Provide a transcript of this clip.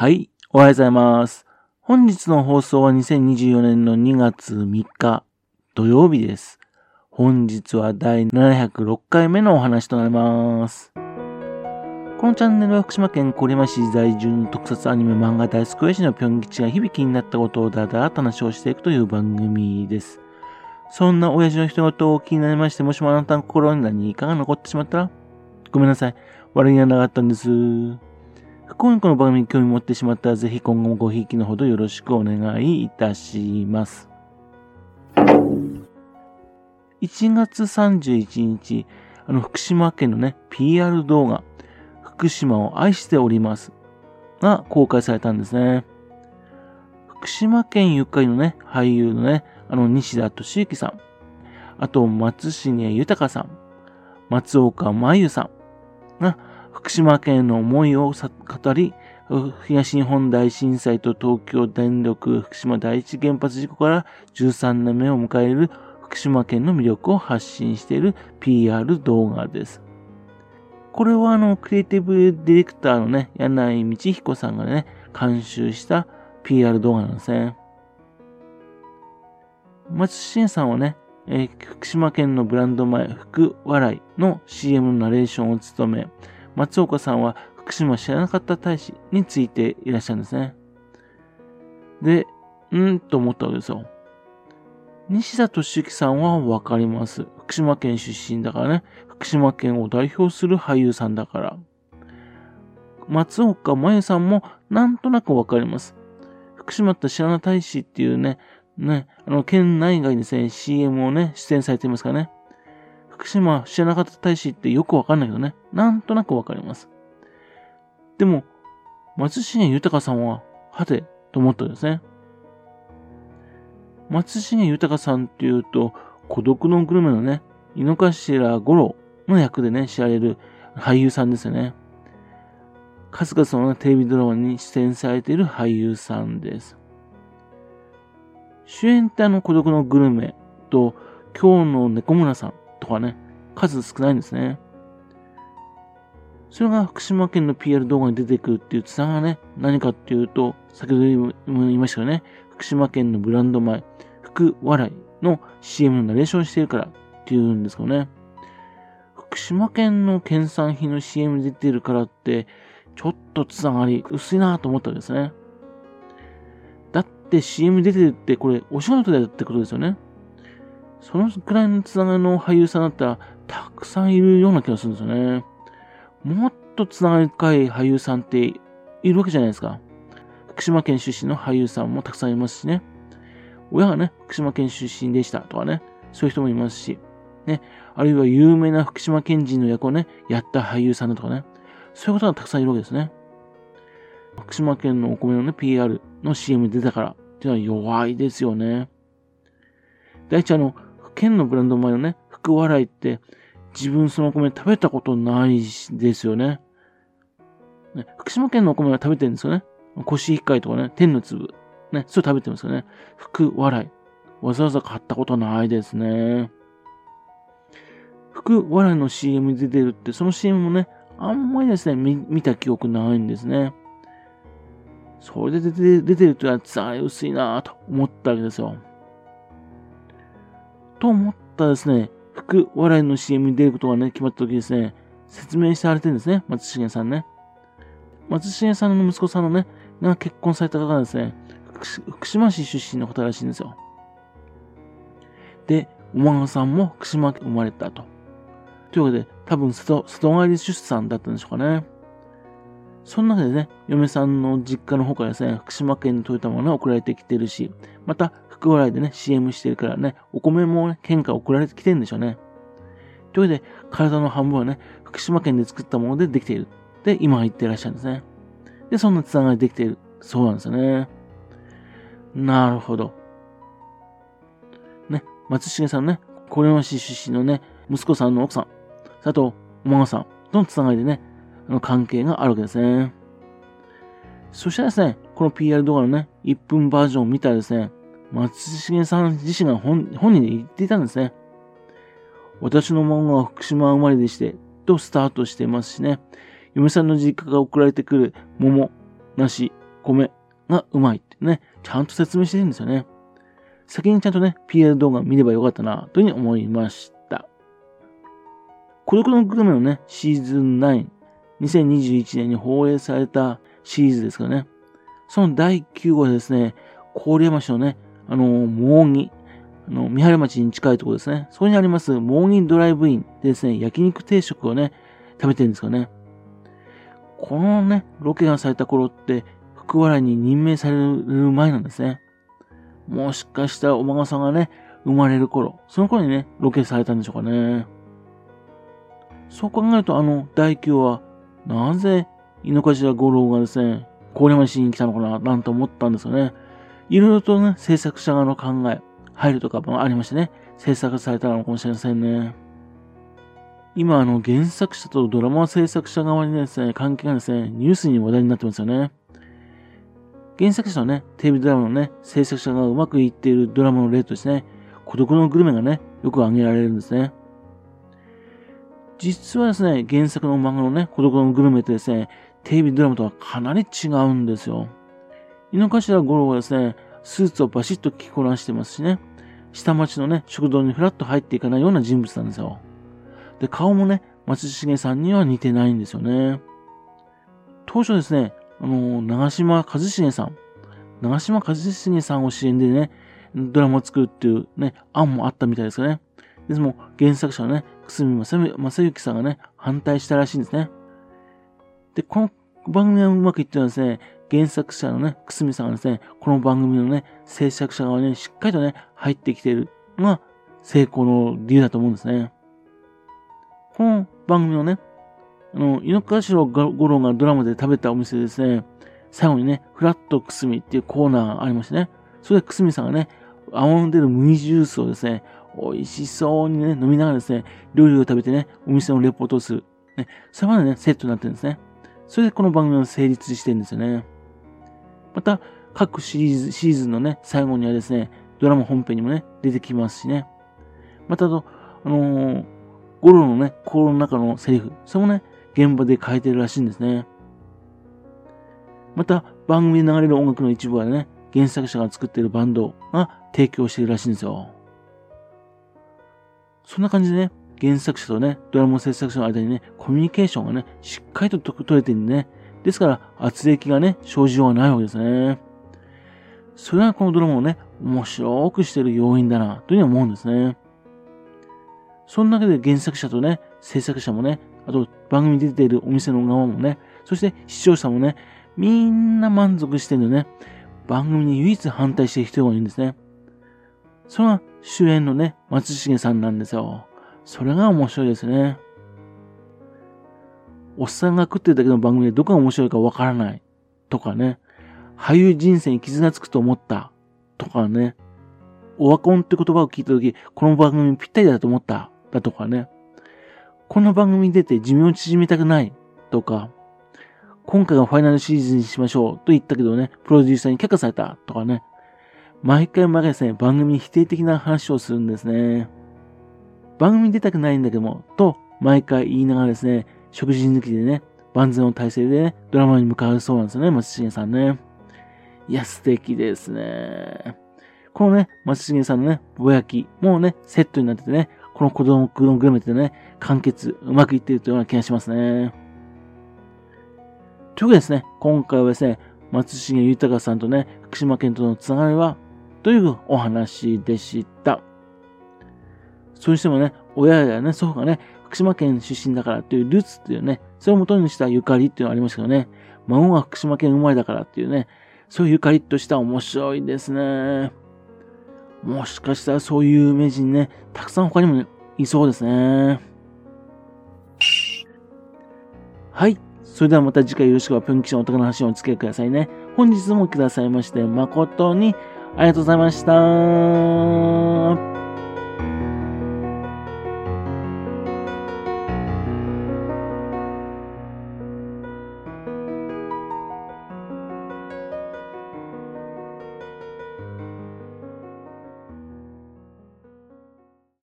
はい、おはようございます。本日の放送は2024年の2月3日土曜日です。本日は第706回目のお話となります。このチャンネルは福島県郡山市在住の特撮アニメ漫画大好き親父のぴょん吉が響きになったことをだだーと話をしていくという番組です。そんな親父の人事を気になりまして、もしもあなたの心に何かが残ってしまったら、ごめんなさい。悪気がなかったんです。今回の番組に興味持ってしまったら、ぜひ今後もごひいきのほどよろしくお願いいたします。1月31日、あの、福島県のね、PR 動画、福島を愛しております。が公開されたんですね。福島県ゆかりのね、俳優のね、あの、西田敏行さん、あと、松重豊さん、松岡真由さんが、福島県の思いを語り、東日本大震災と東京電力福島第一原発事故から13年目を迎える福島県の魅力を発信している PR 動画です。これはあの、クリエイティブディレクターのね、柳井道彦さんがね、監修した PR 動画なんですね。松新さんはね、えー、福島県のブランド前、福笑いの CM のナレーションを務め、松岡さんは福島知らなかった大使についていらっしゃるんですね。で、うんと思ったわけですよ。西田敏行さんはわかります。福島県出身だからね。福島県を代表する俳優さんだから。松岡真由さんもなんとなくわかります。福島って知らない大使っていうね、ね、あの、県内外にですね、CM をね、出演されていますからね。福島知らなかった大使ってよくわかんないけどね。なんとなくわかります。でも、松重豊さんは、はて、と思ったんですね。松重豊さんっていうと、孤独のグルメのね、井の頭五郎の役でね、知られる俳優さんですよね。数々のテレビドラマに出演されている俳優さんです。主演ってあの孤独のグルメと、今日の猫村さんとかね、数少ないんですね。それが福島県の PR 動画に出てくるっていうツアーがね、何かっていうと、先ほども言いましたよね、福島県のブランド米、福笑いの CM のナレーションしてるからっていうんですけどね。福島県の県産品の CM 出てるからって、ちょっとつながり薄いなと思ったんですね。だって CM 出てるってこれお仕事でってことですよね。そのくらいのつながりの俳優さんだったら、たくさんいるような気がするんですよね。もっとつながり深い俳優さんっているわけじゃないですか。福島県出身の俳優さんもたくさんいますしね。親がね、福島県出身でしたとかね、そういう人もいますし、ね、あるいは有名な福島県人の役をね、やった俳優さんだとかね、そういう方がたくさんいるわけですね。福島県のお米のね、PR の CM 出たからっていうのは弱いですよね。第一あの、県のブランド米のね、福笑いって、自分そのお米食べたことないですよね。ね福島県のお米は食べてるんですよね。コシヒカリとかね、天の粒。ね、それ食べてますよね。福笑い。わざわざ買ったことないですね。福笑いの CM に出てるって、その CM もね、あんまりですね、見た記憶ないんですね。それで出て出てるとやつは薄いなぁと思ったわけですよ。と思ったらですね、福笑いの CM に出ることがね、決まった時ですね、説明されてるんですね、松重さんね。松重さんの息子さんのね、が結婚された方がですね、福島市出身の方らしいんですよ。で、お孫さんも福島県生まれたと。というわけで、多分外、外帰り出産だったんでしょうかね。その中でね、嫁さんの実家の方からですね、福島県に届いたものが送られてきてるし、また、福笑いでね、CM してるからね、お米もね、県から送られてきてるんでしょうね。というわけで、体の半分はね、福島県で作ったものでできている。で、今言ってらっしゃるんですね。で、そんなつながりできている。そうなんですよね。なるほど。ね、松重さんね、小山市出身のね、息子さんの奥さん、佐藤お孫さんとのつながりでね、あの関係があるわけですね。そしてですね、この PR 動画のね、1分バージョンを見たらですね、松重さん自身が本本人で言っていたんですね。私の孫は福島生まれでして、とスタートしてますしね。嫁さんの実家が送られてくる桃、梨、米がうまいってね、ちゃんと説明してるんですよね。先にちゃんとね、PR 動画見ればよかったな、というふうに思いました。孤独のグルメのね、シーズン9、2021年に放映されたシリーズですからね。その第9号でですね、郡山市のね、あのー、モーギ、あの、三原町に近いところですね。そこにあります、モーギンドライブインでですね、焼肉定食をね、食べてるんですよね。このね、ロケがされた頃って、福原に任命される前なんですね。もしかしたらお孫さんがね、生まれる頃、その頃にね、ロケされたんでしょうかね。そう考えると、あの、大宮は、なぜ、井の頭五郎がですね、郡山市に来たのかな、なんて思ったんですよね。いろいろとね、制作者側の考え、配慮とかもありましてね、制作されたのかもしれませんね。今、あの、原作者とドラマ制作者側にですね、関係がですね、ニュースに話題になってますよね。原作者のね、テレビドラマのね、制作者がうまくいっているドラマの例としてね、孤独のグルメがね、よく挙げられるんですね。実はですね、原作の漫画のね、孤独のグルメってですね、テレビドラマとはかなり違うんですよ。井の頭五郎はですね、スーツをバシッと着こなしてますしね、下町のね、食堂にフラッと入っていかないような人物なんですよ。で、顔もね、松重さんには似てないんですよね。当初ですね、あの、長島一茂さん、長島一茂さんを支援でね、ドラマを作るっていうね、案もあったみたいですかね。ですも、原作者のね、久住正幸さんがね、反対したらしいんですね。で、この番組がうまくいってるのはですね、原作者のね、久住さんがですね、この番組のね、制作者側に、ね、しっかりとね、入ってきているのが成功の理由だと思うんですね。この番組のね、あの、井の頭五郎がドラマで食べたお店でですね、最後にね、フラットくすみっていうコーナーがありましてね、それでくすみさんがね、青の出る麦ジュースをですね、美味しそうにね、飲みながらですね、料理を食べてね、お店のレポートをする。ね、それまでね、セットになってるんですね。それでこの番組は成立してるんですよね。また、各シリーズ、シーズンのね、最後にはですね、ドラマ本編にもね、出てきますしね。またと、あのー、ゴロのね、心の中のセリフ、それもね、現場で変えてるらしいんですね。また、番組で流れる音楽の一部はね、原作者が作っているバンドが提供しているらしいんですよ。そんな感じでね、原作者とね、ドラマ制作者の間にね、コミュニケーションがね、しっかりと取れてるんでね、ですから、圧力がね、生じようがないわけですね。それはこのドラマをね、面白くしてる要因だな、というふうに思うんですね。その中で原作者とね、制作者もね、あと番組に出ているお店の側もね、そして視聴者もね、みんな満足してるんでね、番組に唯一反対してる人がいるんですね。それが主演のね、松重さんなんですよ。それが面白いですね。おっさんが食ってるだけの番組でどこが面白いかわからない。とかね、俳優人生に傷がつくと思った。とかね、オワコンって言葉を聞いたとき、この番組ぴったりだと思った。だとかね、この番組に出て寿命を縮めたくない。とか、今回がファイナルシリーズにしましょう。と言ったけどね、プロデューサーに却下された。とかね、毎回毎回ですね、番組に否定的な話をするんですね。番組に出たくないんだけども、と毎回言いながらですね、食事抜きでね、万全の体制でね、ドラマに向かうそうなんですよね、松重さんね。いや、素敵ですね。このね、松重さんのね、ぼやき、もうね、セットになっててね、この子供のグルメってね、完結、うまくいっているというような気がしますね。というわけでですね、今回はですね、松重豊さんとね、福島県とのつながりは、というお話でした。それにしてもね、親やね、祖父がね、福島県出身だからっていうルーツっていうね、それを元にしたゆかりっていうのがありますけどね、孫が福島県生まれだからっていうね、そういうゆかりとした面白いですね。もしかしたらそういう有名人ね、たくさん他にもいそうですね。はい。それではまた次回よろしくはぴょん吉のお宝の話をお付き合いくださいね。本日もくださいまして誠にありがとうございました。